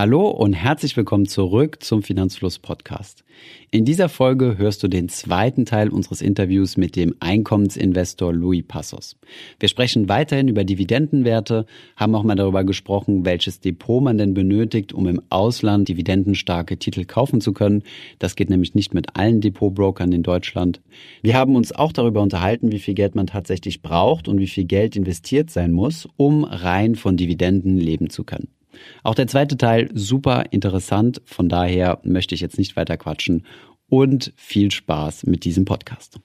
Hallo und herzlich willkommen zurück zum Finanzfluss Podcast. In dieser Folge hörst du den zweiten Teil unseres Interviews mit dem Einkommensinvestor Louis Passos. Wir sprechen weiterhin über Dividendenwerte, haben auch mal darüber gesprochen, welches Depot man denn benötigt, um im Ausland dividendenstarke Titel kaufen zu können. Das geht nämlich nicht mit allen Depotbrokern in Deutschland. Wir haben uns auch darüber unterhalten, wie viel Geld man tatsächlich braucht und wie viel Geld investiert sein muss, um rein von Dividenden leben zu können. Auch der zweite Teil super interessant, von daher möchte ich jetzt nicht weiter quatschen. Und viel Spaß mit diesem Podcast.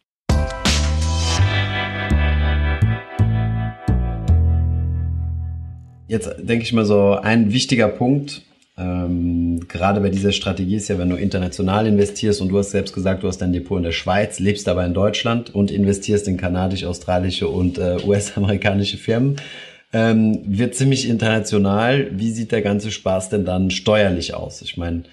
Jetzt denke ich mal so, ein wichtiger Punkt, ähm, gerade bei dieser Strategie ist ja, wenn du international investierst und du hast selbst gesagt, du hast dein Depot in der Schweiz, lebst aber in Deutschland und investierst in kanadisch-australische und äh, US-amerikanische Firmen, ähm, wird ziemlich international. Wie sieht der ganze Spaß denn dann steuerlich aus? Ich meine,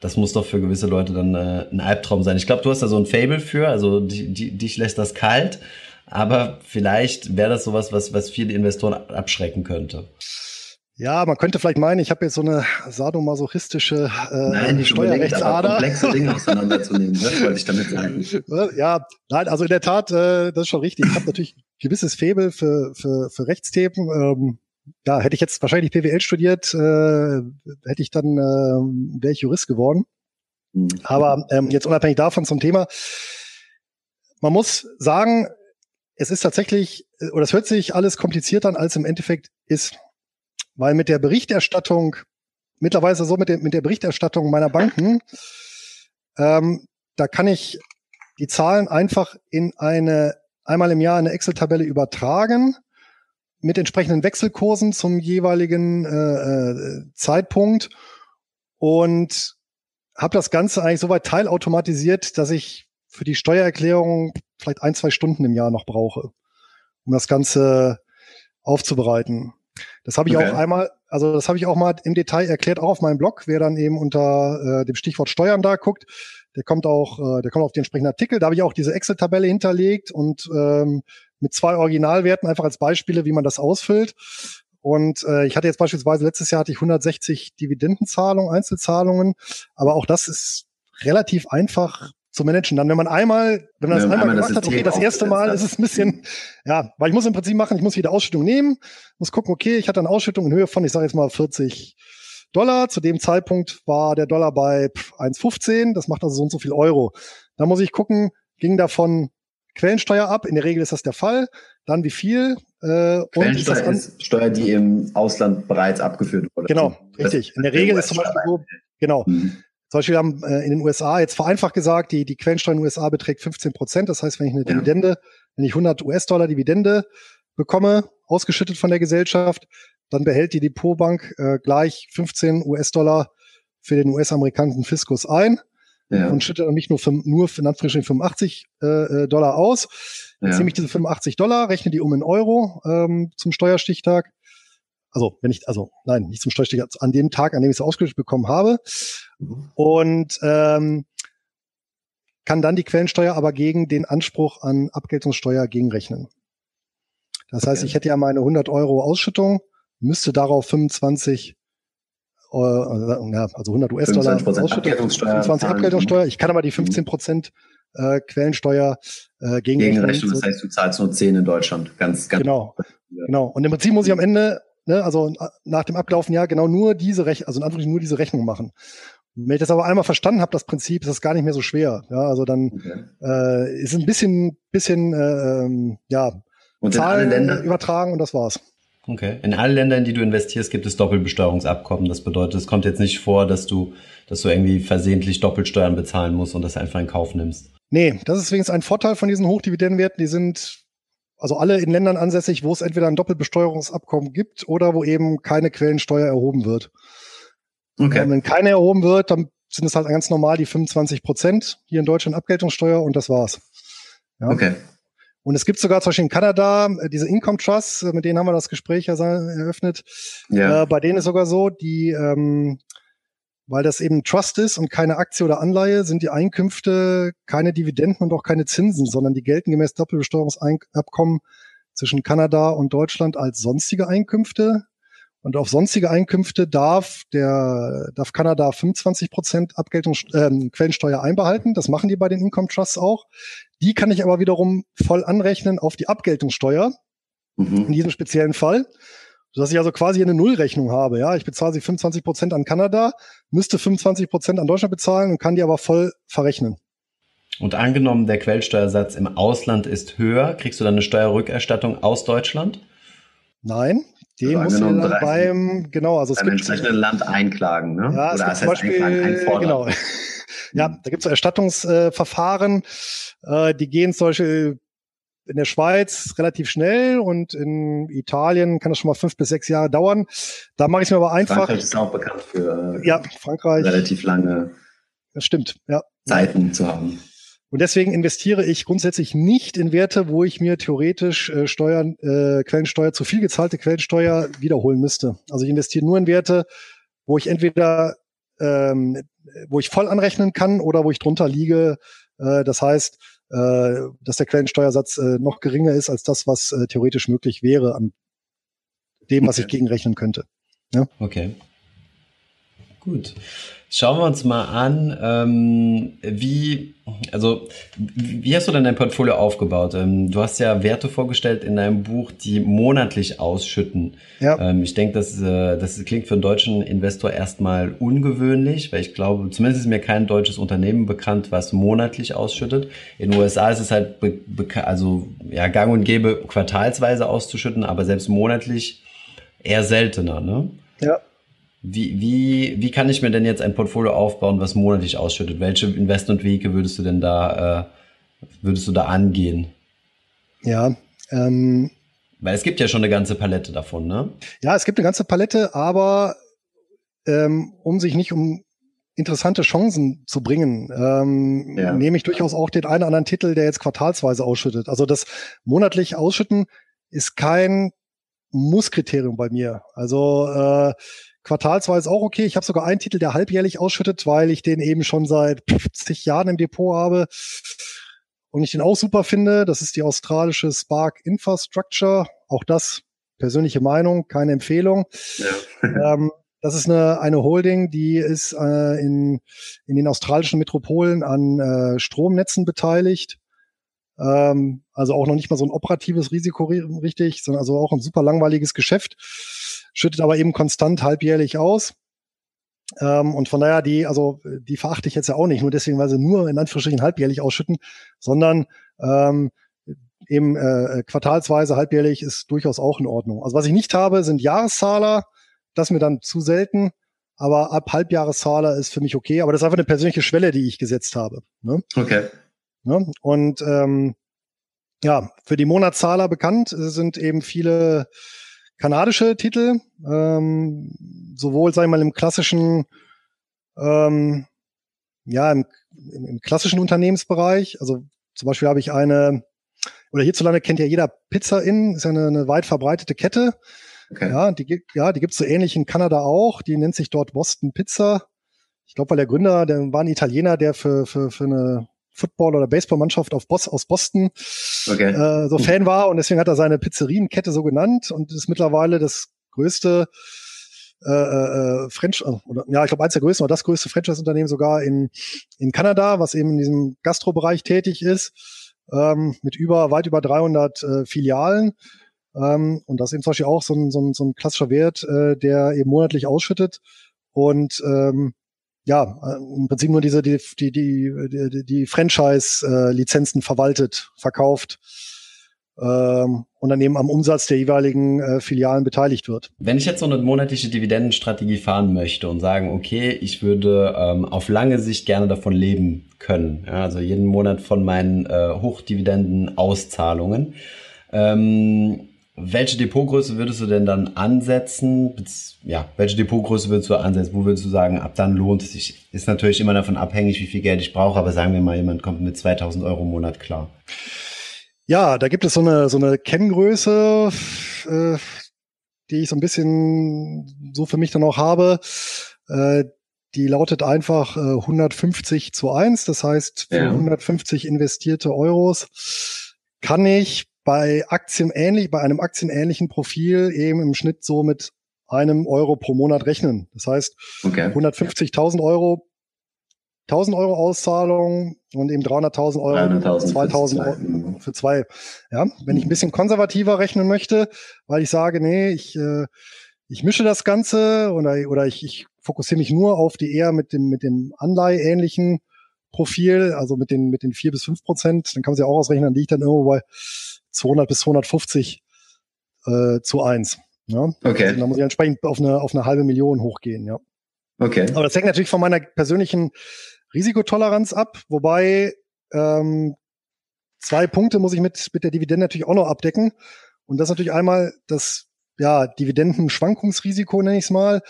das muss doch für gewisse Leute dann äh, ein Albtraum sein. Ich glaube, du hast da so ein Fable für, also die, die, dich lässt das kalt, aber vielleicht wäre das sowas, was, was viele Investoren abschrecken könnte. Ja, man könnte vielleicht meinen, ich habe jetzt so eine sadomasochistische äh, nein, Steuerrechtsader. komplexe Dinge auseinanderzunehmen, ne? wollte ich damit sagen. Ja, nein, also in der Tat, äh, das ist schon richtig. Ich habe natürlich gewisses Faible für, für, für Rechtsthemen. Ähm, ja, hätte ich jetzt wahrscheinlich PWL studiert, äh, hätte ich dann, äh, wäre ich Jurist geworden. Mhm. Aber ähm, jetzt unabhängig davon zum Thema, man muss sagen, es ist tatsächlich, äh, oder es hört sich alles komplizierter an, als im Endeffekt ist weil mit der Berichterstattung, mittlerweile so mit der, mit der Berichterstattung meiner Banken, ähm, da kann ich die Zahlen einfach in eine, einmal im Jahr eine Excel-Tabelle übertragen mit entsprechenden Wechselkursen zum jeweiligen äh, äh, Zeitpunkt und habe das Ganze eigentlich soweit teilautomatisiert, dass ich für die Steuererklärung vielleicht ein, zwei Stunden im Jahr noch brauche, um das Ganze aufzubereiten. Das habe ich okay. auch einmal, also das habe ich auch mal im Detail erklärt, auch auf meinem Blog. Wer dann eben unter äh, dem Stichwort Steuern da guckt, der kommt auch, äh, der kommt auf den entsprechenden Artikel. Da habe ich auch diese Excel-Tabelle hinterlegt und ähm, mit zwei Originalwerten einfach als Beispiele, wie man das ausfüllt. Und äh, ich hatte jetzt beispielsweise letztes Jahr hatte ich 160 Dividendenzahlungen, Einzelzahlungen, aber auch das ist relativ einfach zu managen. Dann, wenn man einmal, wenn man das einmal, einmal gemacht das hat, okay, das erste Mal ist es ein bisschen, ja, weil ich muss im Prinzip machen, ich muss jede Ausschüttung nehmen, muss gucken, okay, ich hatte eine Ausschüttung in Höhe von, ich sage jetzt mal 40 Dollar. Zu dem Zeitpunkt war der Dollar bei 1,15, das macht also so und so viel Euro. Da muss ich gucken, ging davon Quellensteuer ab. In der Regel ist das der Fall. Dann wie viel? Äh, Quellensteuer und ist, ist Steuer, die im Ausland bereits abgeführt wurde. Genau, richtig. In der Regel ist zum Beispiel so, genau. Mhm. Zum Beispiel haben äh, in den USA jetzt vereinfacht gesagt, die, die Quellensteuer in den USA beträgt 15 Prozent. Das heißt, wenn ich eine ja. Dividende, wenn ich 100 US-Dollar Dividende bekomme, ausgeschüttet von der Gesellschaft, dann behält die Depotbank äh, gleich 15 US-Dollar für den US-amerikanischen Fiskus ein ja. und schüttet dann nicht nur, für, nur in Anführungsstrichen 85 äh, äh, Dollar aus. Jetzt ja. nehme ich diese 85 Dollar, rechne die um in Euro ähm, zum Steuerstichtag also wenn ich, also nein, nicht zum Steuerstichtag, an dem Tag, an dem ich es ausgeschüttet bekommen habe. Und ähm, kann dann die Quellensteuer aber gegen den Anspruch an Abgeltungssteuer gegenrechnen. Das heißt, ich hätte ja meine 100 Euro Ausschüttung, müsste darauf 25 äh, ja, also 100 US-Dollar Ausschüttung, Abgeltungssteuer 25 Abgeltungssteuer. Ich kann aber die 15 Prozent äh, Quellensteuer äh, gegenrechnen. Gegenrechnung, das heißt, du zahlst nur 10 in Deutschland. Ganz, ganz genau. Genau. Und im Prinzip muss ich am Ende ne, also nach dem abgelaufenen Jahr genau nur diese Rechnung, also in Anführungszeichen nur diese Rechnung machen. Wenn ich das aber einmal verstanden habe, das Prinzip, ist das gar nicht mehr so schwer. Ja, also dann okay. äh, ist ein bisschen, bisschen, äh, ähm, ja, und Zahlen Länder? übertragen und das war's. Okay. In allen Ländern, in die du investierst, gibt es Doppelbesteuerungsabkommen. Das bedeutet, es kommt jetzt nicht vor, dass du, dass du irgendwie versehentlich Doppelsteuern bezahlen musst und das einfach in Kauf nimmst. Nee, das ist übrigens ein Vorteil von diesen Hochdividendenwerten. Die sind also alle in Ländern ansässig, wo es entweder ein Doppelbesteuerungsabkommen gibt oder wo eben keine Quellensteuer erhoben wird. Okay. Und wenn keine erhoben wird, dann sind es halt ganz normal die 25 Prozent hier in Deutschland Abgeltungssteuer und das war's. Ja. Okay. Und es gibt sogar zum Beispiel in Kanada äh, diese Income Trusts, äh, mit denen haben wir das Gespräch ja eröffnet. Ja. Äh, bei denen ist sogar so, die ähm, weil das eben Trust ist und keine Aktie oder Anleihe, sind die Einkünfte keine Dividenden und auch keine Zinsen, sondern die gelten gemäß Doppelbesteuerungsabkommen zwischen Kanada und Deutschland als sonstige Einkünfte. Und auf sonstige Einkünfte darf der darf Kanada 25 Prozent Abgeltung äh, Quellensteuer einbehalten. Das machen die bei den Income Trusts auch. Die kann ich aber wiederum voll anrechnen auf die Abgeltungssteuer mhm. in diesem speziellen Fall, dass ich also quasi eine Nullrechnung habe. Ja, ich bezahle sie 25 Prozent an Kanada, müsste 25 Prozent an Deutschland bezahlen und kann die aber voll verrechnen. Und angenommen, der Quellsteuersatz im Ausland ist höher, kriegst du dann eine Steuerrückerstattung aus Deutschland? Nein, den also muss du dann beim, genau, also es gibt entsprechenden Land einklagen, ne? Ja, es Oder gibt zum Beispiel, genau. ja, da gibt es Erstattungsverfahren, äh, die gehen zum Beispiel in der Schweiz relativ schnell und in Italien kann das schon mal fünf bis sechs Jahre dauern. Da mache ich es mir aber einfach. Frankreich ist auch bekannt für äh, ja, Frankreich. relativ lange das stimmt, ja. Zeiten zu haben. Und deswegen investiere ich grundsätzlich nicht in Werte, wo ich mir theoretisch äh, Steuern, äh, Quellensteuer, zu viel gezahlte Quellensteuer wiederholen müsste. Also ich investiere nur in Werte, wo ich entweder ähm, wo ich voll anrechnen kann oder wo ich drunter liege. Äh, das heißt, äh, dass der Quellensteuersatz äh, noch geringer ist als das, was äh, theoretisch möglich wäre an dem, was okay. ich gegenrechnen könnte. Ja? Okay. Gut. Schauen wir uns mal an, ähm, wie, also, wie hast du denn dein Portfolio aufgebaut? Ähm, du hast ja Werte vorgestellt in deinem Buch, die monatlich ausschütten. Ja. Ähm, ich denke, das, äh, das klingt für einen deutschen Investor erstmal ungewöhnlich, weil ich glaube, zumindest ist mir kein deutsches Unternehmen bekannt, was monatlich ausschüttet. In den USA ist es halt, also, ja, gang und gäbe, quartalsweise auszuschütten, aber selbst monatlich eher seltener, ne? Ja. Wie, wie, wie kann ich mir denn jetzt ein Portfolio aufbauen, was monatlich ausschüttet? Welche Investmentwege würdest du denn da, äh, würdest du da angehen? Ja, ähm, weil es gibt ja schon eine ganze Palette davon, ne? Ja, es gibt eine ganze Palette, aber ähm, um sich nicht um interessante Chancen zu bringen, ähm, ja. nehme ich durchaus auch den einen oder anderen Titel, der jetzt quartalsweise ausschüttet. Also das monatlich Ausschütten ist kein Musskriterium bei mir. Also äh, quartalsweise auch okay. Ich habe sogar einen Titel, der halbjährlich ausschüttet, weil ich den eben schon seit 50 Jahren im Depot habe und ich den auch super finde. Das ist die australische Spark Infrastructure. Auch das persönliche Meinung, keine Empfehlung. Ja. ähm, das ist eine, eine Holding, die ist äh, in, in den australischen Metropolen an äh, Stromnetzen beteiligt. Ähm, also auch noch nicht mal so ein operatives Risiko richtig, sondern also auch ein super langweiliges Geschäft schüttet aber eben konstant halbjährlich aus. Ähm, und von daher, die, also die verachte ich jetzt ja auch nicht, nur deswegen, weil sie nur in Anführungsstrichen halbjährlich ausschütten, sondern ähm, eben äh, quartalsweise, halbjährlich ist durchaus auch in Ordnung. Also was ich nicht habe, sind Jahreszahler, das mir dann zu selten, aber ab Halbjahreszahler ist für mich okay, aber das ist einfach eine persönliche Schwelle, die ich gesetzt habe. Ne? Okay. Ne? Und ähm, ja, für die Monatszahler bekannt sind eben viele kanadische Titel, ähm, sowohl, sag ich mal, im klassischen, ähm, ja, im, im, im klassischen Unternehmensbereich. Also zum Beispiel habe ich eine, oder hierzulande kennt ja jeder Pizza Inn, ist ja eine, eine weit verbreitete Kette. Okay. Ja, die, ja, die gibt's so ähnlich in Kanada auch. Die nennt sich dort Boston Pizza. Ich glaube, weil der Gründer, der war ein Italiener, der für, für, für eine Football- oder Baseballmannschaft auf Bos aus Boston okay. äh, so Fan war und deswegen hat er seine Pizzeria-Kette so genannt und ist mittlerweile das größte äh, äh, French, äh, oder, ja, ich glaube eins der größten oder das größte Franchise-Unternehmen sogar in, in Kanada, was eben in diesem Gastrobereich tätig ist, ähm, mit über, weit über 300 äh, Filialen. Ähm, und das ist eben zum Beispiel auch so ein, so ein, so ein klassischer Wert, äh, der eben monatlich ausschüttet. Und ähm, ja, äh, im Prinzip nur diese, die, die, die, die, Franchise-Lizenzen verwaltet, verkauft ähm, und dann eben am Umsatz der jeweiligen äh, Filialen beteiligt wird. Wenn ich jetzt so eine monatliche Dividendenstrategie fahren möchte und sagen, okay, ich würde ähm, auf lange Sicht gerne davon leben können, ja, also jeden Monat von meinen äh, Hochdividenden-Auszahlungen, ähm, welche Depotgröße würdest du denn dann ansetzen? Ja, welche Depotgröße würdest du ansetzen? Wo würdest du sagen, ab dann lohnt es sich? Ist natürlich immer davon abhängig, wie viel Geld ich brauche, aber sagen wir mal, jemand kommt mit 2000 Euro im Monat klar. Ja, da gibt es so eine, so eine Kenngröße, äh, die ich so ein bisschen so für mich dann auch habe. Äh, die lautet einfach äh, 150 zu 1. Das heißt, für ja. 150 investierte Euros kann ich bei Aktien ähnlich, bei einem aktienähnlichen Profil eben im Schnitt so mit einem Euro pro Monat rechnen. Das heißt, okay. 150.000 Euro 1000 Euro Auszahlung und eben 300.000 Euro, 300 2000 Euro mhm. für zwei. Ja, wenn ich ein bisschen konservativer rechnen möchte, weil ich sage, nee, ich, äh, ich mische das Ganze oder, oder ich, ich fokussiere mich nur auf die eher mit dem, mit dem Anleiheähnlichen Profil, also mit den, mit den vier bis fünf Prozent, dann kann man sich auch ausrechnen, dann liegt dann irgendwo bei 200 bis 250 äh, zu eins. Ja? Okay. Also, da muss ich entsprechend auf eine, auf eine halbe Million hochgehen, ja. Okay. Aber das hängt natürlich von meiner persönlichen Risikotoleranz ab, wobei ähm, zwei Punkte muss ich mit, mit der Dividende natürlich auch noch abdecken. Und das ist natürlich einmal das ja, Dividendenschwankungsrisiko, nenne ich es mal,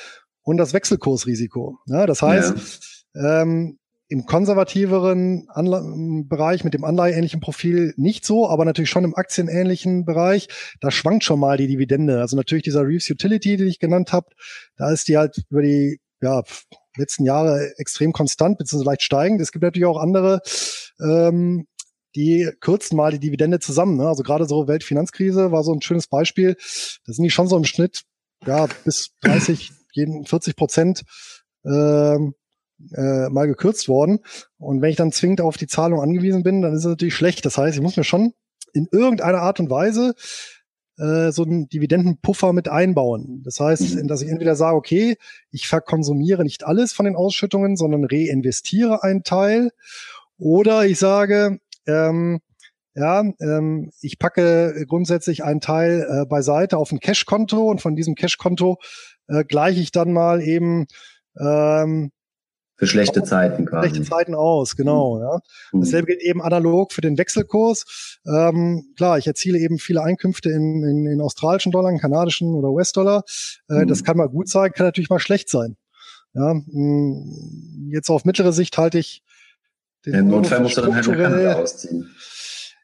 und das Wechselkursrisiko. Ja, das heißt, ja. ähm, im konservativeren Anla Bereich mit dem Anleiheähnlichen Profil nicht so, aber natürlich schon im aktienähnlichen Bereich, da schwankt schon mal die Dividende. Also natürlich dieser Reeves Utility, die ich genannt habe, da ist die halt über die ja, letzten Jahre extrem konstant bzw. leicht steigend. Es gibt natürlich auch andere, ähm, die kürzen mal die Dividende zusammen. Ne? Also gerade so Weltfinanzkrise war so ein schönes Beispiel. Da sind die schon so im Schnitt ja bis 30, 40 Prozent ähm, äh, mal gekürzt worden. Und wenn ich dann zwingend auf die Zahlung angewiesen bin, dann ist es natürlich schlecht. Das heißt, ich muss mir schon in irgendeiner Art und Weise äh, so einen Dividendenpuffer mit einbauen. Das heißt, mhm. dass ich entweder sage, okay, ich verkonsumiere nicht alles von den Ausschüttungen, sondern reinvestiere einen Teil, oder ich sage, ähm, ja, ähm, ich packe grundsätzlich einen Teil äh, beiseite auf ein Cash-Konto und von diesem Cash-Konto äh, gleiche ich dann mal eben ähm, für schlechte Zeiten quasi. Schlechte Zeiten aus, genau. Mhm. Ja. Mhm. Dasselbe gilt eben analog für den Wechselkurs. Ähm, klar, ich erziele eben viele Einkünfte in, in, in australischen Dollar, in kanadischen oder US-Dollar. Äh, mhm. Das kann mal gut sein, kann natürlich mal schlecht sein. Ja, mh, mm, jetzt auf mittlere Sicht halte ich den ja, Notfall musst du dann halt eine ausziehen.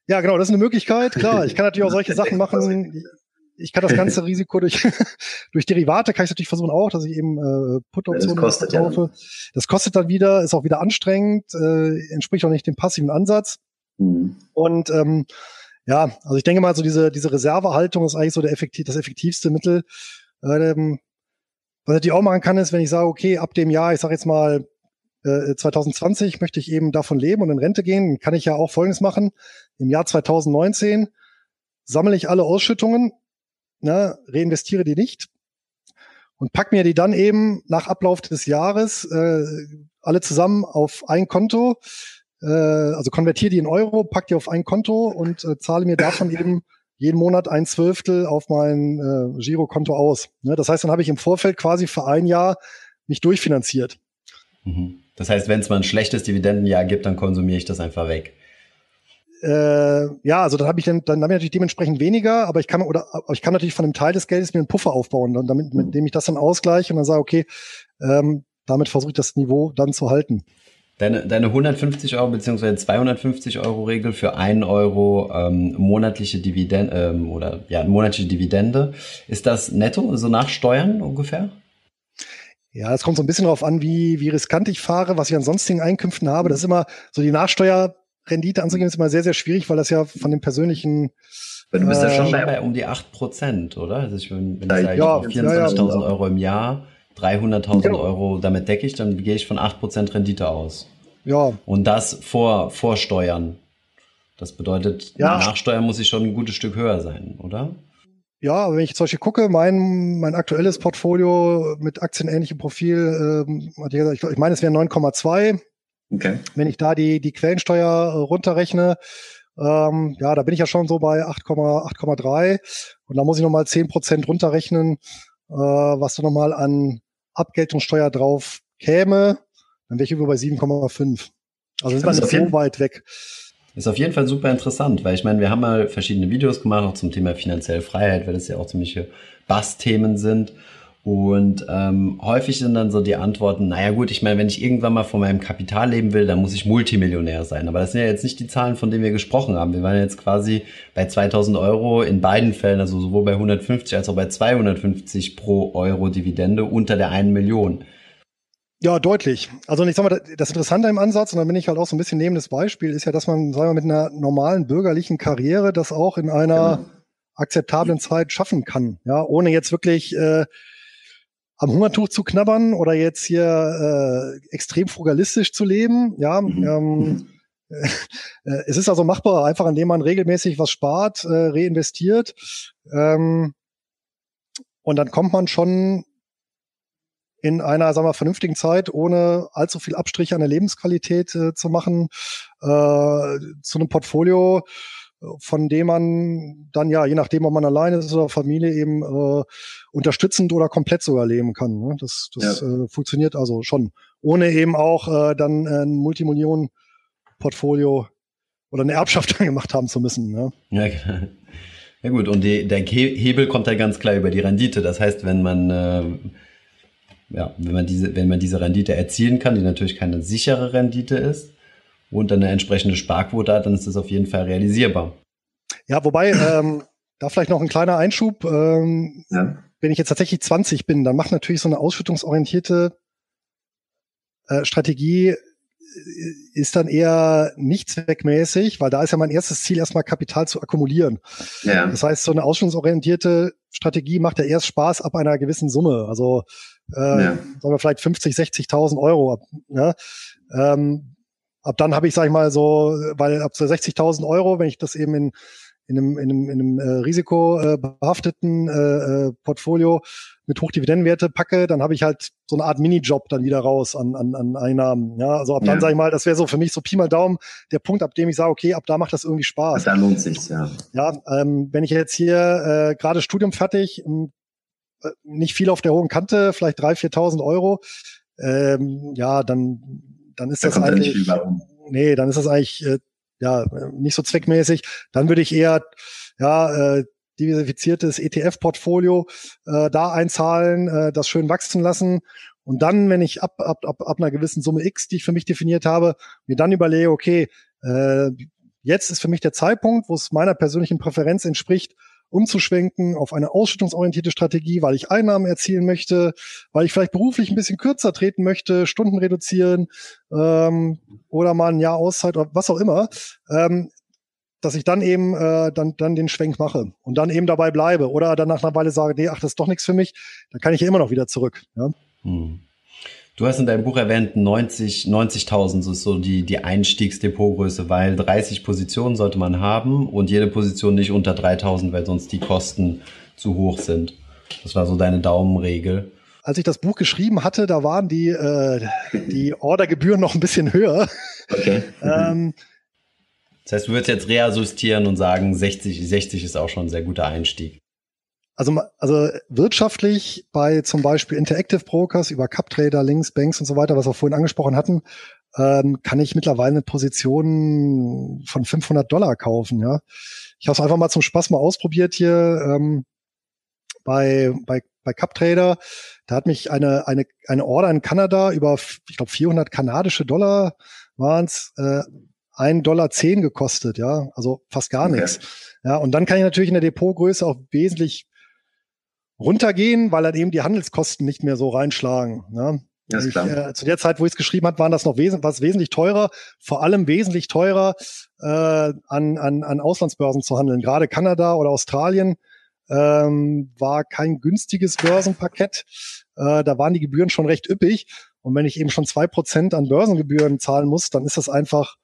Ja, genau, das ist eine Möglichkeit. Klar, ich kann natürlich auch solche Sachen machen ich kann das ganze Risiko durch, durch Derivate kann ich natürlich versuchen auch, dass ich eben äh, Put-Optionen kaufe. Ja. Das kostet dann wieder, ist auch wieder anstrengend, äh, entspricht auch nicht dem passiven Ansatz. Mhm. Und ähm, ja, also ich denke mal, so diese, diese Reservehaltung ist eigentlich so der effektiv, das effektivste Mittel. Ähm, was ich auch machen kann, ist, wenn ich sage, okay, ab dem Jahr, ich sage jetzt mal äh, 2020 möchte ich eben davon leben und in Rente gehen, kann ich ja auch Folgendes machen. Im Jahr 2019 sammle ich alle Ausschüttungen ne, reinvestiere die nicht und pack mir die dann eben nach Ablauf des Jahres äh, alle zusammen auf ein Konto, äh, also konvertiere die in Euro, pack die auf ein Konto und äh, zahle mir davon eben jeden Monat ein Zwölftel auf mein äh, Girokonto aus. Ne? Das heißt, dann habe ich im Vorfeld quasi für ein Jahr mich durchfinanziert. Mhm. Das heißt, wenn es mal ein schlechtes Dividendenjahr gibt, dann konsumiere ich das einfach weg äh, ja, also dann habe ich dann, dann habe ich natürlich dementsprechend weniger, aber ich kann oder ich kann natürlich von einem Teil des Geldes mir einen Puffer aufbauen, dann, damit, mit dem ich das dann ausgleiche und dann sage, okay, ähm, damit versuche ich das Niveau dann zu halten. Deine, deine 150 Euro beziehungsweise 250 Euro Regel für einen Euro ähm, monatliche Dividende ähm, oder ja monatliche Dividende, ist das netto, also nach Steuern ungefähr? Ja, es kommt so ein bisschen darauf an, wie, wie riskant ich fahre, was ich an sonstigen Einkünften habe. Das ist immer so die Nachsteuer Rendite anzugeben, ist immer sehr, sehr schwierig, weil das ja von dem persönlichen weil du bist ja schon äh, bei um die 8 Prozent, oder? Also ich, wenn, wenn ich sage, ja, 24.000 ja, ja. Euro im Jahr, 300.000 genau. Euro, damit decke ich, dann gehe ich von 8 Prozent Rendite aus. Ja. Und das vor, vor Steuern. Das bedeutet, ja. nach Steuern muss ich schon ein gutes Stück höher sein, oder? Ja, wenn ich zum Beispiel gucke, mein, mein aktuelles Portfolio mit aktienähnlichem Profil, ähm, ich, ich meine, es wären 9,2 Okay. Wenn ich da die, die Quellensteuer äh, runterrechne, ähm, ja, da bin ich ja schon so bei 8,3 und da muss ich nochmal 10 Prozent runterrechnen, äh, was da nochmal an Abgeltungssteuer drauf käme, dann wäre ich über bei 7,5. Also ist man nicht so weit weg. Ist auf jeden Fall super interessant, weil ich meine, wir haben mal verschiedene Videos gemacht, auch zum Thema finanzielle Freiheit, weil das ja auch ziemliche Bass-Themen sind. Und ähm, häufig sind dann so die Antworten, naja gut, ich meine, wenn ich irgendwann mal von meinem Kapital leben will, dann muss ich Multimillionär sein. Aber das sind ja jetzt nicht die Zahlen, von denen wir gesprochen haben. Wir waren jetzt quasi bei 2000 Euro in beiden Fällen, also sowohl bei 150 als auch bei 250 pro Euro Dividende unter der einen Million. Ja, deutlich. Also ich sag mal, das Interessante im Ansatz, und dann bin ich halt auch so ein bisschen neben das Beispiel, ist ja, dass man, sagen wir, mit einer normalen bürgerlichen Karriere das auch in einer genau. akzeptablen Zeit schaffen kann. Ja, ohne jetzt wirklich äh, am Hungertuch zu knabbern oder jetzt hier äh, extrem frugalistisch zu leben. Ja, mhm. ähm, äh, es ist also machbar, einfach indem man regelmäßig was spart, äh, reinvestiert. Ähm, und dann kommt man schon in einer, sagen wir, vernünftigen Zeit, ohne allzu viel Abstriche an der Lebensqualität äh, zu machen, äh, zu einem Portfolio, von dem man dann ja, je nachdem, ob man alleine ist oder Familie eben äh, unterstützend oder komplett sogar leben kann. Ne? Das, das ja. äh, funktioniert also schon, ohne eben auch äh, dann ein Multimillionen-Portfolio oder eine Erbschaft gemacht haben zu müssen. Ne? Ja, ja gut, und die, der Hebel kommt da ganz klar über die Rendite. Das heißt, wenn man äh, ja, wenn man diese, wenn man diese Rendite erzielen kann, die natürlich keine sichere Rendite ist, und dann eine entsprechende Sparquote hat, dann ist das auf jeden Fall realisierbar. Ja, wobei, ähm, da vielleicht noch ein kleiner Einschub. Ähm, ja. Wenn ich jetzt tatsächlich 20 bin, dann macht natürlich so eine ausschüttungsorientierte äh, Strategie äh, ist dann eher nicht zweckmäßig, weil da ist ja mein erstes Ziel, erstmal Kapital zu akkumulieren. Ja. Das heißt, so eine ausschüttungsorientierte Strategie macht ja erst Spaß ab einer gewissen Summe. Also äh, ja. sagen wir vielleicht 50, 60.000 Euro. Ja? Ähm, ab dann habe ich, sag ich mal, so, weil ab so 60.000 Euro, wenn ich das eben in, in einem, in einem, in einem äh, risikobehafteten äh, äh, Portfolio mit Hochdividendenwerte packe, dann habe ich halt so eine Art Minijob dann wieder raus an, an, an Einnahmen. Ja, also ab ja. dann sage ich mal, das wäre so für mich so Pi mal Daumen der Punkt, ab dem ich sage, okay, ab da macht das irgendwie Spaß. Da lohnt sich ja. Ja, ähm, wenn ich jetzt hier äh, gerade Studium fertig, ähm, äh, nicht viel auf der hohen Kante, vielleicht 3.000, 4.000 Euro, ähm, ja, dann dann ist da das eigentlich, nee, dann ist das eigentlich, äh, ja, nicht so zweckmäßig. Dann würde ich eher, ja, äh, diversifiziertes ETF-Portfolio äh, da einzahlen, äh, das schön wachsen lassen und dann, wenn ich ab, ab, ab, ab einer gewissen Summe X, die ich für mich definiert habe, mir dann überlege, okay, äh, jetzt ist für mich der Zeitpunkt, wo es meiner persönlichen Präferenz entspricht, umzuschwenken auf eine ausschüttungsorientierte Strategie, weil ich Einnahmen erzielen möchte, weil ich vielleicht beruflich ein bisschen kürzer treten möchte, Stunden reduzieren ähm, oder mal ein Jahr Auszeit oder was auch immer, ähm, dass ich dann eben äh, dann, dann den Schwenk mache und dann eben dabei bleibe oder dann nach einer Weile sage, nee, ach, das ist doch nichts für mich, dann kann ich ja immer noch wieder zurück. Ja? Hm. Du hast in deinem Buch erwähnt, 90, 90.000 ist so die, die Einstiegsdepotgröße, weil 30 Positionen sollte man haben und jede Position nicht unter 3.000, weil sonst die Kosten zu hoch sind. Das war so deine Daumenregel. Als ich das Buch geschrieben hatte, da waren die, äh, die Ordergebühren noch ein bisschen höher. Okay. ähm, das heißt, du würdest jetzt reajustieren und sagen, 60, 60 ist auch schon ein sehr guter Einstieg. Also, also wirtschaftlich bei zum Beispiel Interactive Brokers über CupTrader, Links, Banks und so weiter, was wir vorhin angesprochen hatten, ähm, kann ich mittlerweile eine Position von 500 Dollar kaufen. Ja, ich habe es einfach mal zum Spaß mal ausprobiert hier ähm, bei bei bei CupTrader. Da hat mich eine eine eine Order in Kanada über ich glaube 400 kanadische Dollar waren es. Äh, ein Dollar zehn gekostet, ja, also fast gar okay. nichts. Ja, und dann kann ich natürlich in der Depotgröße auch wesentlich runtergehen, weil dann eben die Handelskosten nicht mehr so reinschlagen. Ne? Ich, äh, zu der Zeit, wo ich es geschrieben habe, waren das noch wes was wesentlich teurer, vor allem wesentlich teurer äh, an, an, an Auslandsbörsen zu handeln. Gerade Kanada oder Australien ähm, war kein günstiges Börsenpaket. Äh, da waren die Gebühren schon recht üppig. Und wenn ich eben schon zwei Prozent an Börsengebühren zahlen muss, dann ist das einfach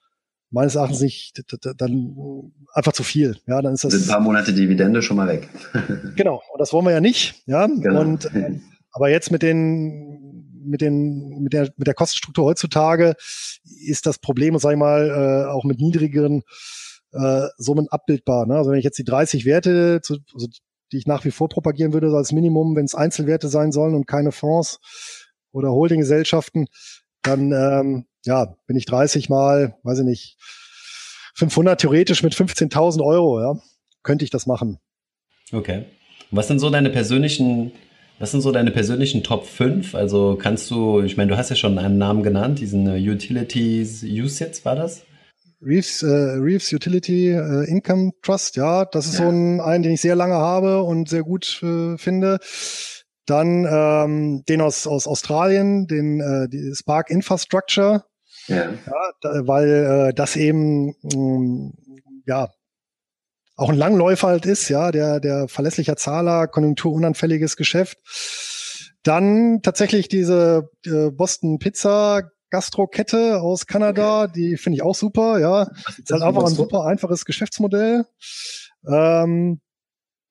meines Erachtens nicht dann einfach zu viel. Ja, dann ist das sind ein paar Monate Dividende schon mal weg. genau, und das wollen wir ja nicht. Ja, genau. und äh, aber jetzt mit den mit den mit der mit der Kostenstruktur heutzutage ist das Problem, sag ich mal, äh, auch mit niedrigeren äh, Summen abbildbar. Ne? Also wenn ich jetzt die 30 Werte, zu, also die ich nach wie vor propagieren würde, als Minimum, wenn es Einzelwerte sein sollen und keine Fonds oder Holdinggesellschaften, dann ähm, ja, bin ich 30 mal, weiß ich nicht, 500 theoretisch mit 15.000 Euro, ja, könnte ich das machen. Okay. Was sind so deine persönlichen, was sind so deine persönlichen Top 5? Also kannst du, ich meine, du hast ja schon einen Namen genannt, diesen uh, Utilities Usits war das? Reeves, äh, Reeves Utility äh, Income Trust, ja, das ist ja. so ein, einen, den ich sehr lange habe und sehr gut äh, finde. Dann ähm, den aus, aus Australien, den äh, die Spark Infrastructure, ja. ja weil äh, das eben mh, mm, ja auch ein Langläufer halt ist, ja, der der verlässlicher Zahler, konjunkturunanfälliges Geschäft. Dann tatsächlich diese äh, Boston Pizza Gastrokette aus Kanada, okay. die finde ich auch super, ja. Ist halt einfach ein super einfaches Geschäftsmodell. Ähm,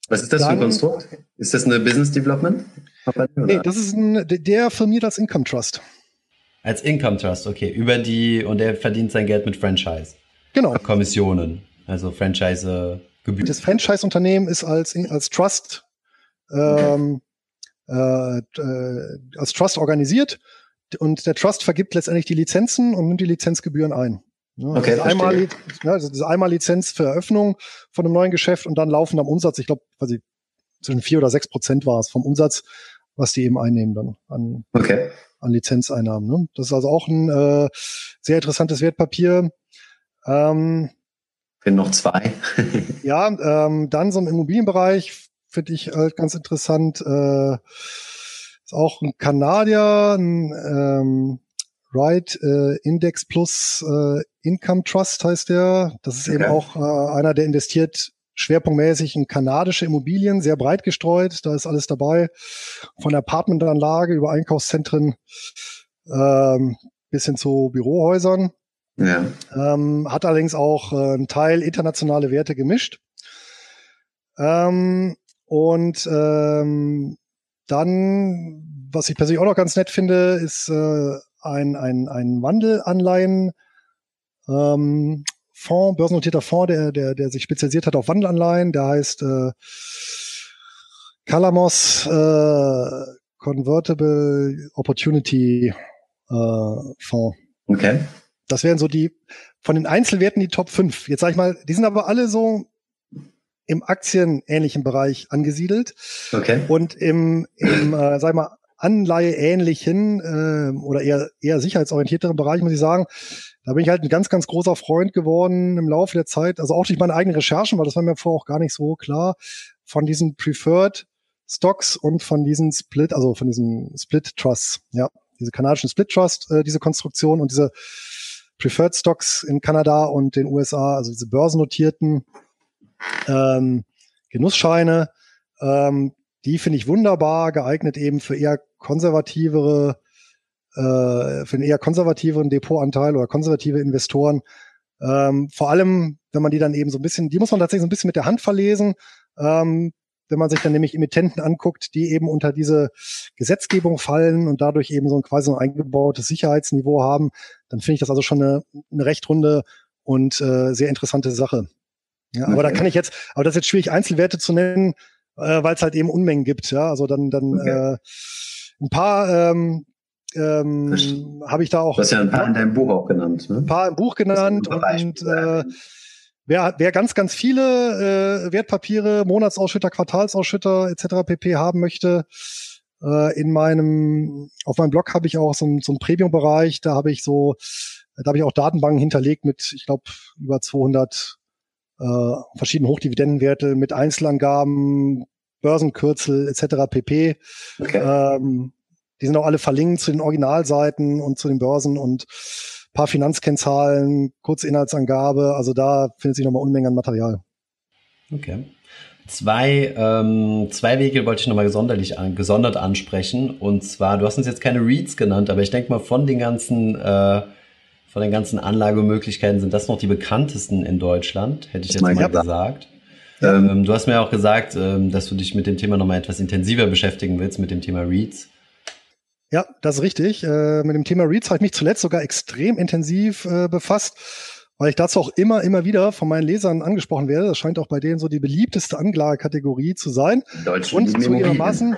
Was ist das dann, für ein Konstrukt? Ist das eine Business Development? Nee, das ist ein, der firmiert als Income Trust. Als Income Trust, okay. Über die, und der verdient sein Geld mit Franchise. Genau. Kommissionen, also Franchise Gebühren. Das Franchise-Unternehmen ist als, als Trust, ähm, okay. äh, äh, als Trust organisiert und der Trust vergibt letztendlich die Lizenzen und nimmt die Lizenzgebühren ein. Ja, okay, also einmal, ja, also diese einmal Lizenz für Eröffnung von einem neuen Geschäft und dann laufen am Umsatz, ich glaube, zwischen vier oder sechs Prozent war es vom Umsatz, was die eben einnehmen dann an, okay. An Lizenzeinnahmen. Ne? Das ist also auch ein äh, sehr interessantes Wertpapier. Ähm, bin noch zwei. ja, ähm, dann so im Immobilienbereich finde ich halt ganz interessant. Äh, ist auch ein Kanadier, ein ähm, Right äh, Index Plus äh, Income Trust heißt der. Das ist okay. eben auch äh, einer, der investiert schwerpunktmäßig in kanadische Immobilien, sehr breit gestreut. Da ist alles dabei. Von Apartmentanlage über Einkaufszentren ähm, bis hin zu Bürohäusern. Ja. Ähm, hat allerdings auch äh, einen Teil internationale Werte gemischt. Ähm, und ähm, dann, was ich persönlich auch noch ganz nett finde, ist äh, ein, ein, ein Wandelanleihen ähm, Fonds, börsennotierter Fonds, der, der, der sich spezialisiert hat auf Wandelanleihen. Der heißt äh, Calamos äh, Convertible Opportunity äh, Fonds. Okay. Das wären so die von den Einzelwerten die Top 5. Jetzt sage ich mal, die sind aber alle so im aktienähnlichen Bereich angesiedelt. Okay. Und im, im äh, sag ich mal, Anleihe-ähnlichen äh, oder eher, eher sicherheitsorientierteren Bereich, muss ich sagen, da bin ich halt ein ganz, ganz großer Freund geworden im Laufe der Zeit, also auch durch meine eigenen Recherchen, weil das war mir vorher auch gar nicht so klar, von diesen Preferred Stocks und von diesen Split, also von diesen Split Trusts, ja, diese kanadischen Split Trust, äh, diese Konstruktion und diese Preferred Stocks in Kanada und den USA, also diese börsennotierten ähm, Genussscheine, ähm, die finde ich wunderbar geeignet eben für eher konservativere, für einen eher konservativeren Depotanteil oder konservative Investoren. Ähm, vor allem, wenn man die dann eben so ein bisschen, die muss man tatsächlich so ein bisschen mit der Hand verlesen. Ähm, wenn man sich dann nämlich Emittenten anguckt, die eben unter diese Gesetzgebung fallen und dadurch eben so ein quasi ein eingebautes Sicherheitsniveau haben, dann finde ich das also schon eine, eine recht runde und äh, sehr interessante Sache. Ja, okay. aber da kann ich jetzt, aber das ist jetzt schwierig, Einzelwerte zu nennen, äh, weil es halt eben Unmengen gibt. Ja, also dann dann okay. äh, ein paar ähm, ähm, habe ich da auch. Du hast ja ein paar in deinem Buch auch genannt. Ne? Ein paar im Buch genannt und äh, wer, wer ganz ganz viele äh, Wertpapiere, Monatsausschütter, Quartalsausschütter etc. pp haben möchte. Äh, in meinem auf meinem Blog habe ich auch so, ein, so einen Premium-Bereich. Da habe ich so, da habe ich auch Datenbanken hinterlegt mit, ich glaube, über 200 äh, verschiedene Hochdividendenwerte mit Einzelangaben, Börsenkürzel etc. pp. Okay. Ähm, die sind auch alle verlinkt zu den Originalseiten und zu den Börsen und paar Finanzkennzahlen, kurze Inhaltsangabe. Also da findet sich nochmal Unmengen an Material. Okay. Zwei, ähm, zwei Wege wollte ich nochmal gesonderlich an, gesondert ansprechen. Und zwar, du hast uns jetzt keine Reads genannt, aber ich denke mal von den ganzen äh, von den ganzen Anlagemöglichkeiten sind das noch die bekanntesten in Deutschland, hätte ich jetzt mal gesagt. Ja. Ähm, du hast mir auch gesagt, ähm, dass du dich mit dem Thema nochmal etwas intensiver beschäftigen willst, mit dem Thema Reads. Ja, das ist richtig. Äh, mit dem Thema Reads habe ich mich zuletzt sogar extrem intensiv äh, befasst, weil ich dazu auch immer, immer wieder von meinen Lesern angesprochen werde. Das scheint auch bei denen so die beliebteste Anlagekategorie zu sein. Deutschland und zugegebenermaßen,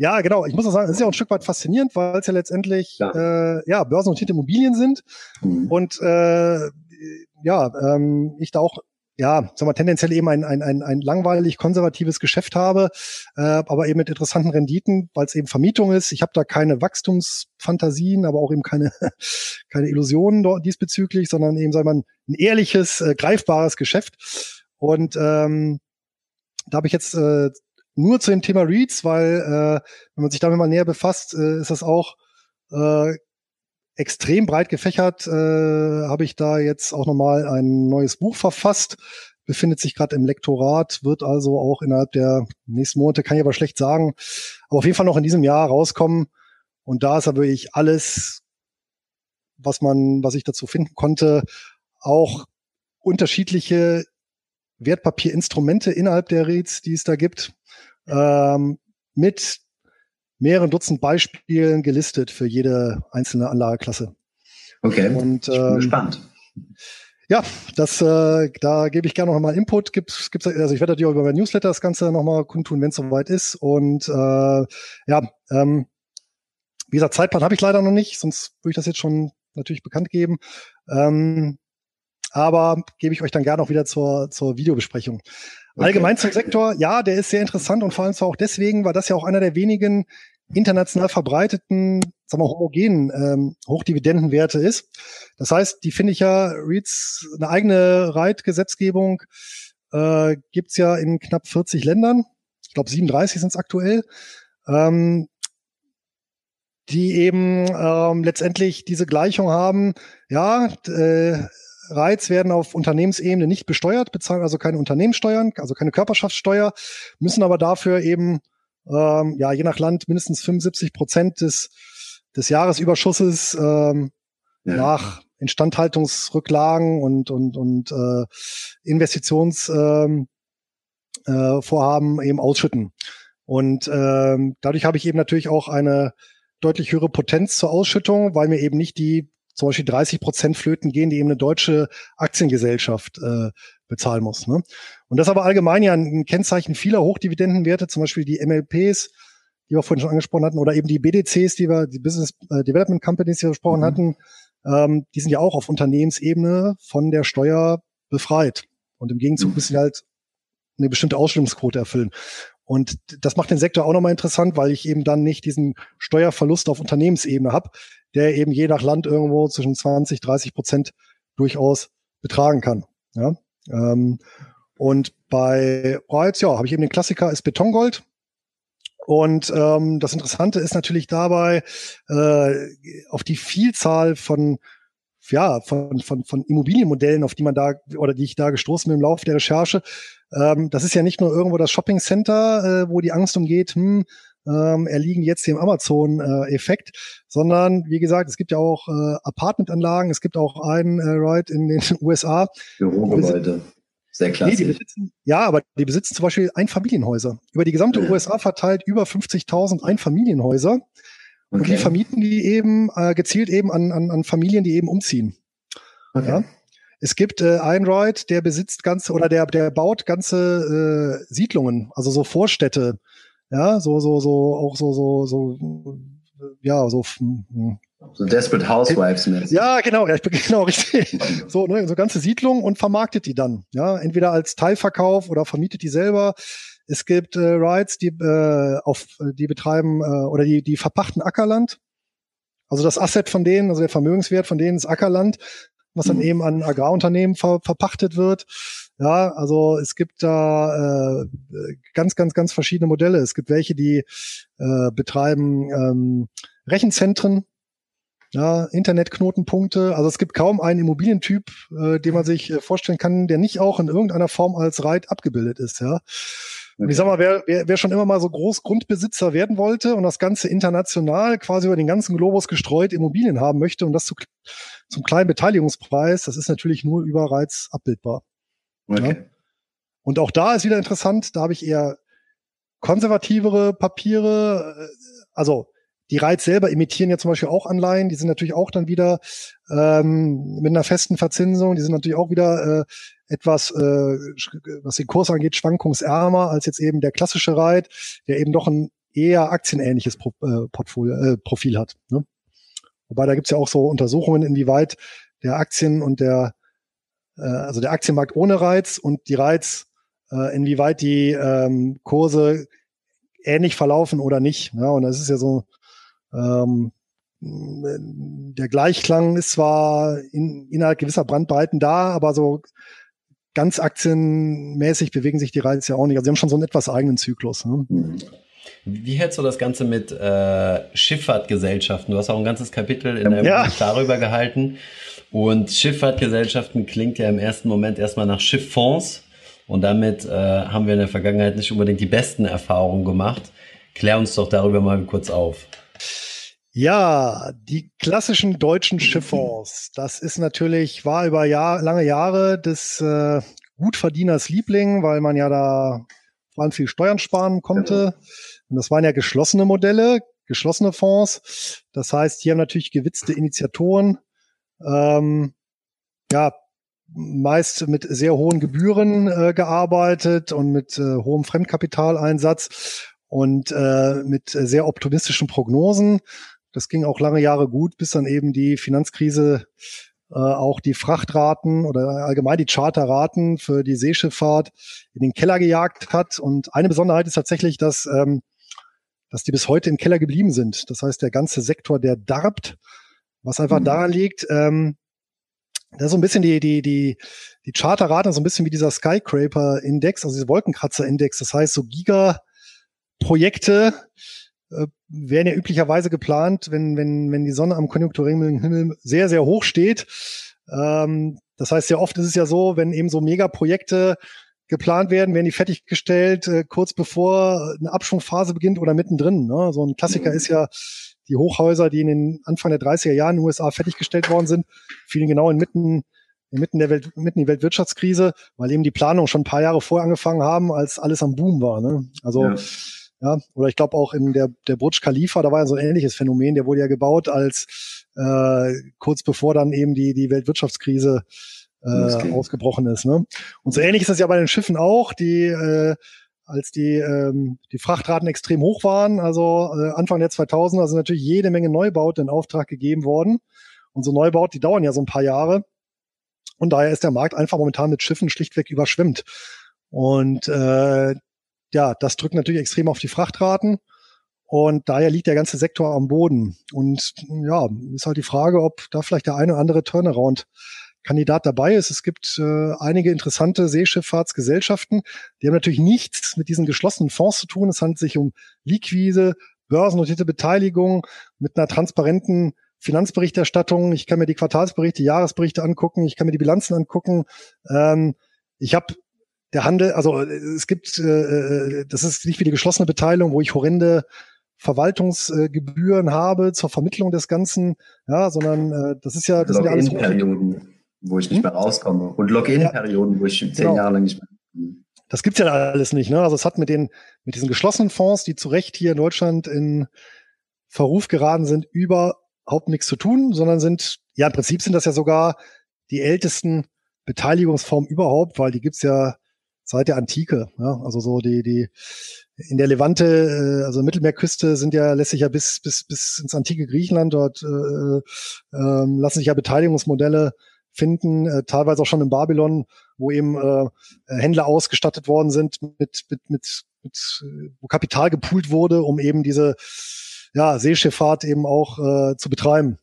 ja, genau. Ich muss auch sagen, es ist ja auch ein Stück weit faszinierend, weil es ja letztendlich ja, äh, ja börsennotierte Immobilien sind mhm. und äh, ja, ähm, ich da auch ja, sag mal, tendenziell eben ein, ein, ein, ein langweilig konservatives Geschäft habe, äh, aber eben mit interessanten Renditen, weil es eben Vermietung ist. Ich habe da keine Wachstumsfantasien, aber auch eben keine, keine Illusionen dort diesbezüglich, sondern eben, sag mal, ein ehrliches, äh, greifbares Geschäft. Und ähm, da habe ich jetzt äh, nur zu dem Thema Reads, weil äh, wenn man sich damit mal näher befasst, äh, ist das auch äh, extrem breit gefächert. Äh, Habe ich da jetzt auch nochmal ein neues Buch verfasst befindet sich gerade im Lektorat, wird also auch innerhalb der nächsten Monate, kann ich aber schlecht sagen, aber auf jeden Fall noch in diesem Jahr rauskommen. Und da ist aber wirklich alles, was man, was ich dazu finden konnte, auch unterschiedliche Wertpapierinstrumente innerhalb der REITs, die es da gibt, ähm, mit mehreren Dutzend Beispielen gelistet für jede einzelne Anlageklasse. Okay, und, ich bin ähm, gespannt. Ja, das, äh, da gebe ich gerne noch mal Input. Gibt's, gibt's, also ich werde auch über mein Newsletter das Ganze noch mal kundtun, wenn es soweit ist. Und äh, ja, ähm, wie gesagt, Zeitplan habe ich leider noch nicht, sonst würde ich das jetzt schon natürlich bekannt geben. Ähm, aber gebe ich euch dann gerne auch wieder zur, zur Videobesprechung. Okay. Allgemein zum Sektor, ja, der ist sehr interessant und vor allem zwar auch deswegen, weil das ja auch einer der wenigen international verbreiteten, sagen wir, homogenen ähm, Hochdividendenwerte ist. Das heißt, die finde ich ja, REITs, eine eigene REIT-Gesetzgebung äh, gibt's ja in knapp 40 Ländern. Ich glaube 37 sind es aktuell. Ähm, die eben ähm, letztendlich diese Gleichung haben, ja, äh, Reiz werden auf Unternehmensebene nicht besteuert, bezahlen also keine Unternehmenssteuern, also keine Körperschaftssteuer, müssen aber dafür eben, ähm, ja, je nach Land mindestens 75 Prozent des, des Jahresüberschusses ähm, ja. nach Instandhaltungsrücklagen und, und, und äh, Investitionsvorhaben ähm, äh, Vorhaben eben ausschütten. Und ähm, dadurch habe ich eben natürlich auch eine deutlich höhere Potenz zur Ausschüttung, weil mir eben nicht die zum Beispiel 30 Prozent flöten gehen, die eben eine deutsche Aktiengesellschaft äh, bezahlen muss. Ne? Und das ist aber allgemein ja ein Kennzeichen vieler Hochdividendenwerte, zum Beispiel die MLPs, die wir vorhin schon angesprochen hatten, oder eben die BDCs, die wir, die Business äh, Development Companies, die wir besprochen mhm. hatten, ähm, die sind ja auch auf Unternehmensebene von der Steuer befreit. Und im Gegenzug mhm. müssen sie halt eine bestimmte Ausstellungsquote erfüllen. Und das macht den Sektor auch nochmal interessant, weil ich eben dann nicht diesen Steuerverlust auf Unternehmensebene habe, der eben je nach Land irgendwo zwischen 20, 30 Prozent durchaus betragen kann. Ja? Ähm, und bei Reutz, ja, habe ich eben den Klassiker ist Betongold. Und ähm, das Interessante ist natürlich dabei, äh, auf die Vielzahl von ja, von, von, von Immobilienmodellen, auf die man da oder die ich da gestoßen bin im Laufe der Recherche. Ähm, das ist ja nicht nur irgendwo das Shopping Center, äh, wo die Angst umgeht, hm, ähm, erliegen jetzt dem Amazon-Effekt, äh, sondern wie gesagt, es gibt ja auch äh, Apartmentanlagen, es gibt auch einen äh, Ride in den USA. Bürogebäude. Sehr klassisch. Nee, besitzen, ja, aber die besitzen zum Beispiel Einfamilienhäuser. Über die gesamte ja. USA verteilt über 50.000 Einfamilienhäuser. Okay. Und die vermieten die eben äh, gezielt eben an, an, an Familien, die eben umziehen. Okay. Ja? Es gibt äh, Einride, der besitzt ganze oder der der baut ganze äh, Siedlungen, also so Vorstädte, ja, so, so, so, auch so, so, so, ja, so. Hm. So Desperate Housewives mäßig. Ja, genau, ja, ich bin genau richtig. So, ne, so ganze Siedlung und vermarktet die dann. Ja, entweder als Teilverkauf oder vermietet die selber. Es gibt äh, Rides, die äh, auf, die betreiben äh, oder die, die verpachten Ackerland. Also das Asset von denen, also der Vermögenswert von denen ist Ackerland, was dann mhm. eben an Agrarunternehmen ver, verpachtet wird. Ja, also es gibt da äh, ganz, ganz, ganz verschiedene Modelle. Es gibt welche, die äh, betreiben ähm, Rechenzentren, ja, Internetknotenpunkte. Also es gibt kaum einen Immobilientyp, äh, den man sich äh, vorstellen kann, der nicht auch in irgendeiner Form als Reit abgebildet ist. Ja. Ich sag mal, wer, wer, wer schon immer mal so groß Grundbesitzer werden wollte und das Ganze international quasi über den ganzen Globus gestreut Immobilien haben möchte und das zu, zum kleinen Beteiligungspreis, das ist natürlich nur über Reiz abbildbar. Okay. Ja? Und auch da ist wieder interessant, da habe ich eher konservativere Papiere, äh, also die Reiz selber imitieren ja zum Beispiel auch Anleihen, die sind natürlich auch dann wieder ähm, mit einer festen Verzinsung, die sind natürlich auch wieder äh, etwas, äh, was den Kurs angeht, schwankungsärmer als jetzt eben der klassische Reit, der eben doch ein eher aktienähnliches Pro, äh, Portfolio, äh, Profil hat. Ne? Wobei da gibt's ja auch so Untersuchungen, inwieweit der Aktien und der äh, also der Aktienmarkt ohne Reiz und die Reiz, äh, inwieweit die ähm, Kurse ähnlich verlaufen oder nicht. Ja, und das ist ja so, ähm, der Gleichklang ist zwar in, innerhalb gewisser Brandbreiten da, aber so ganz aktienmäßig bewegen sich die Reiz ja auch nicht. Also sie haben schon so einen etwas eigenen Zyklus. Ne? Wie hältst du das Ganze mit äh, Schifffahrtgesellschaften? Du hast auch ein ganzes Kapitel in deinem ja. Buch darüber gehalten. Und Schifffahrtgesellschaften klingt ja im ersten Moment erstmal nach Schifffonds. Und damit äh, haben wir in der Vergangenheit nicht unbedingt die besten Erfahrungen gemacht. Klär uns doch darüber mal kurz auf. Ja, die klassischen deutschen Schifffonds, das ist natürlich, war über Jahr, lange Jahre des äh, Gutverdieners Liebling, weil man ja da vor allem viel Steuern sparen konnte. Und das waren ja geschlossene Modelle, geschlossene Fonds. Das heißt, hier haben natürlich gewitzte Initiatoren, ähm, ja, meist mit sehr hohen Gebühren äh, gearbeitet und mit äh, hohem Fremdkapitaleinsatz und äh, mit sehr optimistischen Prognosen. Das ging auch lange Jahre gut, bis dann eben die Finanzkrise äh, auch die Frachtraten oder allgemein die Charterraten für die Seeschifffahrt in den Keller gejagt hat. Und eine Besonderheit ist tatsächlich, dass, ähm, dass die bis heute im Keller geblieben sind. Das heißt, der ganze Sektor, der darbt, was einfach mhm. daran liegt, ähm, das ist so ein bisschen die, die, die, die Charterraten, so ein bisschen wie dieser Skyscraper-Index, also dieser Wolkenkratzer-Index. Das heißt, so Giga-Projekte, äh, werden ja üblicherweise geplant, wenn, wenn, wenn die Sonne am konjunkturellen Himmel sehr, sehr hoch steht. Ähm, das heißt, sehr oft ist es ja so, wenn eben so Megaprojekte geplant werden, werden die fertiggestellt, äh, kurz bevor eine Abschwungphase beginnt oder mittendrin. Ne? So ein Klassiker ist ja die Hochhäuser, die in den Anfang der 30er Jahren in den USA fertiggestellt worden sind, fielen genau inmitten inmitten der Welt, mitten in die Weltwirtschaftskrise, weil eben die Planung schon ein paar Jahre vorher angefangen haben, als alles am Boom war. Ne? Also ja. Ja, oder ich glaube auch in der, der Burj Khalifa, da war ja so ein ähnliches Phänomen, der wurde ja gebaut als äh, kurz bevor dann eben die, die Weltwirtschaftskrise äh, ausgebrochen ist. Ne? Und so ähnlich ist das ja bei den Schiffen auch, die äh, als die, ähm, die Frachtraten extrem hoch waren, also äh, Anfang der 2000er sind natürlich jede Menge Neubauten in Auftrag gegeben worden. Und so Neubauten, die dauern ja so ein paar Jahre. Und daher ist der Markt einfach momentan mit Schiffen schlichtweg überschwemmt. Und äh, ja, das drückt natürlich extrem auf die Frachtraten. Und daher liegt der ganze Sektor am Boden. Und ja, ist halt die Frage, ob da vielleicht der eine oder andere Turnaround-Kandidat dabei ist. Es gibt äh, einige interessante Seeschifffahrtsgesellschaften, die haben natürlich nichts mit diesen geschlossenen Fonds zu tun. Es handelt sich um liquide, börsennotierte Beteiligung mit einer transparenten Finanzberichterstattung. Ich kann mir die Quartalsberichte, Jahresberichte angucken, ich kann mir die Bilanzen angucken. Ähm, ich habe der Handel, also es gibt, äh, äh, das ist nicht wie die geschlossene Beteiligung, wo ich horrende Verwaltungsgebühren äh, habe zur Vermittlung des Ganzen, ja, sondern äh, das ist ja, das sind ja alles Perioden, wo ich nicht hm? mehr rauskomme und Login-Perioden, ja. wo ich zehn genau. Jahre lang nicht mehr. Das gibt's ja alles nicht, ne? Also es hat mit den mit diesen geschlossenen Fonds, die zu Recht hier in Deutschland in Verruf geraten sind, überhaupt nichts zu tun, sondern sind, ja, im Prinzip sind das ja sogar die ältesten Beteiligungsformen überhaupt, weil die gibt's ja seit der Antike. Ja? Also so die, die in der Levante, äh, also Mittelmeerküste sind ja, lässt sich ja bis, bis, bis ins antike Griechenland, dort äh, äh, lassen sich ja Beteiligungsmodelle finden, äh, teilweise auch schon in Babylon, wo eben äh, Händler ausgestattet worden sind mit, mit, mit, mit wo Kapital gepoolt wurde, um eben diese ja, Seeschifffahrt eben auch äh, zu betreiben.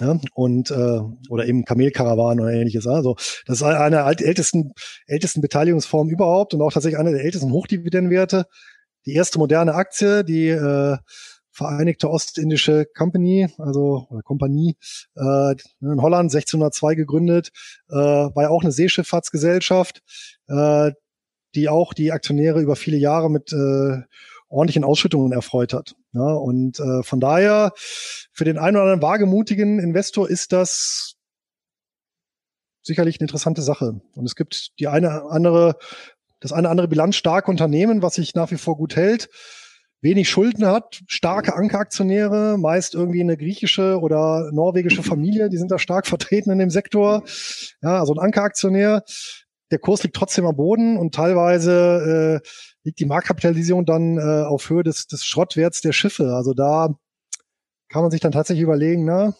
Ja, und äh, oder eben Kamelkarawan oder ähnliches. Also das ist eine der ältesten ältesten Beteiligungsformen überhaupt und auch tatsächlich eine der ältesten Hochdividendenwerte. Die erste moderne Aktie, die äh, Vereinigte Ostindische Company, also oder Kompanie äh, in Holland 1602 gegründet, äh, war ja auch eine Seeschifffahrtsgesellschaft, äh, die auch die Aktionäre über viele Jahre mit äh, ordentlichen Ausschüttungen erfreut hat. Ja, und äh, von daher, für den einen oder anderen wagemutigen Investor ist das sicherlich eine interessante Sache. Und es gibt die eine andere, das eine andere bilanzstarke Unternehmen, was sich nach wie vor gut hält, wenig Schulden hat, starke Ankeraktionäre, meist irgendwie eine griechische oder norwegische Familie, die sind da stark vertreten in dem Sektor. Ja, also ein Ankeraktionär. Der Kurs liegt trotzdem am Boden und teilweise äh, liegt die Marktkapitalisierung dann äh, auf Höhe des, des Schrottwerts der Schiffe. Also da kann man sich dann tatsächlich überlegen, na,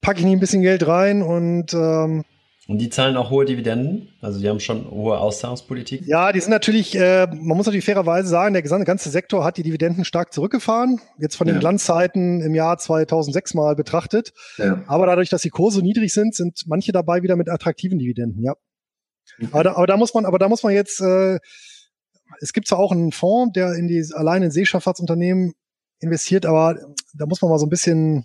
packe ich nicht ein bisschen Geld rein und ähm, und die zahlen auch hohe Dividenden? Also die haben schon hohe Auszahlungspolitik? Ja, die sind natürlich, äh, man muss natürlich fairerweise sagen, der gesamte ganze Sektor hat die Dividenden stark zurückgefahren. Jetzt von den ja. Glanzzeiten im Jahr 2006 mal betrachtet. Ja. Aber dadurch, dass die Kurse niedrig sind, sind manche dabei wieder mit attraktiven Dividenden, ja. Mhm. Aber, da, aber da muss man, aber da muss man jetzt äh, es gibt zwar auch einen Fonds, der in die allein in Seeschifffahrtsunternehmen investiert, aber da muss man mal so ein bisschen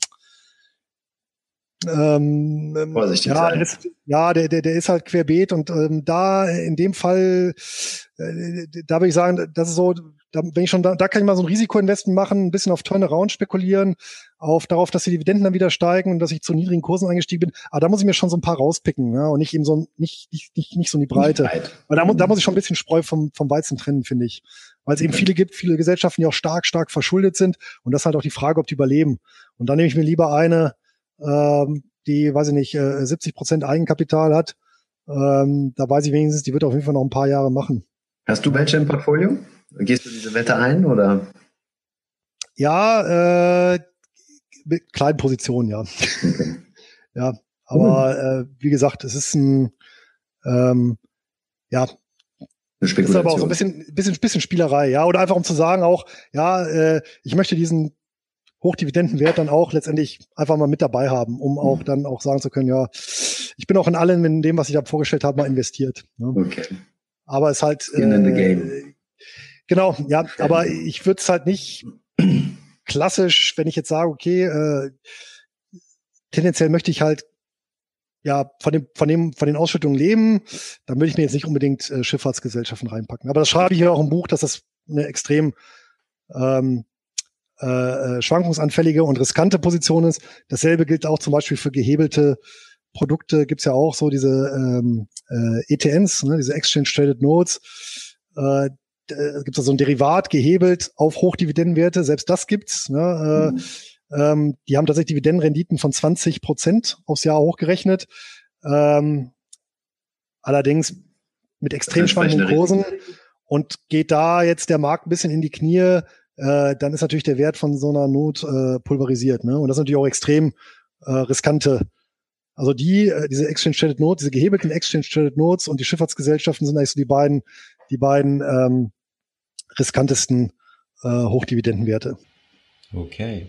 ähm, Vorsichtig ja, sein. Ist, ja, der, der, der ist halt querbeet und ähm, da in dem Fall, äh, da würde ich sagen, das ist so, da, wenn ich schon, da, da kann ich mal so ein Risikoinvestment machen, ein bisschen auf Turnaround spekulieren, auf darauf, dass die Dividenden dann wieder steigen und dass ich zu niedrigen Kursen eingestiegen bin. Aber da muss ich mir schon so ein paar rauspicken, ja, und nicht eben so nicht nicht nicht, nicht so in die Breite. Weil da, da muss ich schon ein bisschen Spreu vom vom Weizen trennen, finde ich, weil es eben viele gibt, viele Gesellschaften, die auch stark stark verschuldet sind und das ist halt auch die Frage, ob die überleben. Und dann nehme ich mir lieber eine ähm, die, weiß ich nicht, äh, 70 Prozent Eigenkapital hat, ähm, da weiß ich wenigstens, die wird auf jeden Fall noch ein paar Jahre machen. Hast du welche im Portfolio? Gehst du diese Wette ein oder? Ja, äh, mit kleinen Positionen, ja. Okay. ja, aber äh, wie gesagt, es ist ein, ähm, ja, das ist aber auch so ein bisschen, bisschen, bisschen Spielerei, ja, oder einfach um zu sagen auch, ja, äh, ich möchte diesen Hochdividendenwert dann auch letztendlich einfach mal mit dabei haben, um auch mhm. dann auch sagen zu können, ja, ich bin auch in allem in dem, was ich da vorgestellt habe, mal investiert. Ne? Okay. Aber es halt äh, genau, ja, aber ich würde es halt nicht klassisch, wenn ich jetzt sage, okay, äh, tendenziell möchte ich halt ja von dem von dem von den Ausschüttungen leben, dann würde ich mir jetzt nicht unbedingt äh, Schifffahrtsgesellschaften reinpacken. Aber das schreibe ich ja auch im Buch, dass das eine extrem ähm, äh, äh, schwankungsanfällige und riskante Position ist. Dasselbe gilt auch zum Beispiel für gehebelte Produkte. Gibt's ja auch so diese ähm, äh, ETNs, ne, diese Exchange Traded Notes. Äh, gibt es so ein Derivat gehebelt auf Hochdividendenwerte. Selbst das gibt's. Ne? Mhm. Äh, ähm, die haben tatsächlich Dividendenrenditen von 20 Prozent aufs Jahr hochgerechnet. Ähm, allerdings mit extrem schwankenden Kursen. Und geht da jetzt der Markt ein bisschen in die Knie, äh, dann ist natürlich der Wert von so einer Not äh, pulverisiert. Ne? Und das ist natürlich auch extrem äh, riskante. Also die, äh, diese Exchange Traded Notes, diese gehebelten Exchange Traded Notes und die Schifffahrtsgesellschaften sind eigentlich so die beiden, die beiden ähm, riskantesten äh, Hochdividendenwerte. Okay.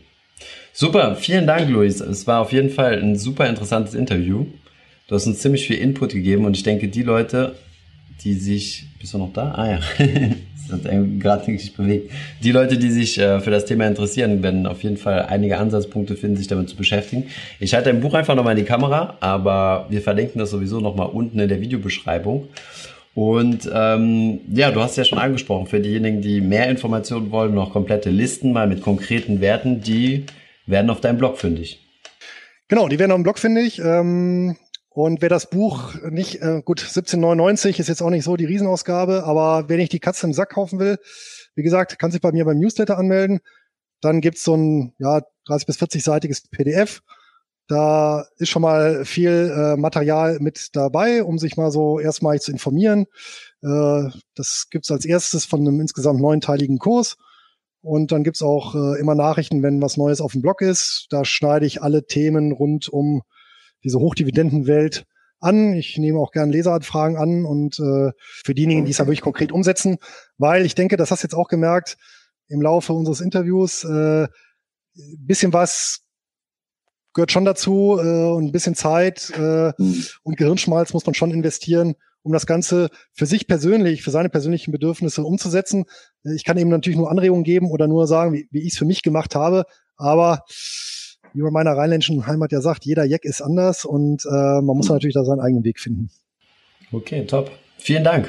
Super, vielen Dank, Luis. Es war auf jeden Fall ein super interessantes Interview. Du hast uns ziemlich viel Input gegeben und ich denke, die Leute, die sich. Bist du noch da? Ah ja. gerade nicht bewegt. Die Leute, die sich äh, für das Thema interessieren, werden auf jeden Fall einige Ansatzpunkte finden, sich damit zu beschäftigen. Ich halte dein Buch einfach nochmal in die Kamera, aber wir verlinken das sowieso nochmal unten in der Videobeschreibung. Und ähm, ja, du hast ja schon angesprochen, für diejenigen, die mehr Informationen wollen, noch komplette Listen mal mit konkreten Werten, die werden auf deinem Blog fündig. Genau, die werden auf dem Blog fündig. Ähm, und wer das Buch nicht, äh, gut, 1799 ist jetzt auch nicht so die Riesenausgabe, aber wenn ich die Katze im Sack kaufen will, wie gesagt, kann sich bei mir beim Newsletter anmelden. Dann gibt's so ein ja, 30 bis 40-seitiges PDF. Da ist schon mal viel äh, Material mit dabei, um sich mal so erstmal zu informieren. Äh, das gibt's als erstes von einem insgesamt neunteiligen Kurs. Und dann gibt's auch äh, immer Nachrichten, wenn was Neues auf dem Blog ist. Da schneide ich alle Themen rund um diese Hochdividendenwelt an. Ich nehme auch gern Leseranfragen an und äh, für diejenigen, die es ja wirklich konkret umsetzen, weil ich denke, das hast du jetzt auch gemerkt im Laufe unseres Interviews, äh, bisschen was gehört schon dazu äh, und ein bisschen Zeit äh, mhm. und Gehirnschmalz muss man schon investieren, um das Ganze für sich persönlich, für seine persönlichen Bedürfnisse umzusetzen. Ich kann eben natürlich nur Anregungen geben oder nur sagen, wie, wie ich es für mich gemacht habe, aber wie man meiner rheinländischen Heimat ja sagt, jeder Jack ist anders und äh, man muss natürlich da seinen eigenen Weg finden. Okay, top. Vielen Dank.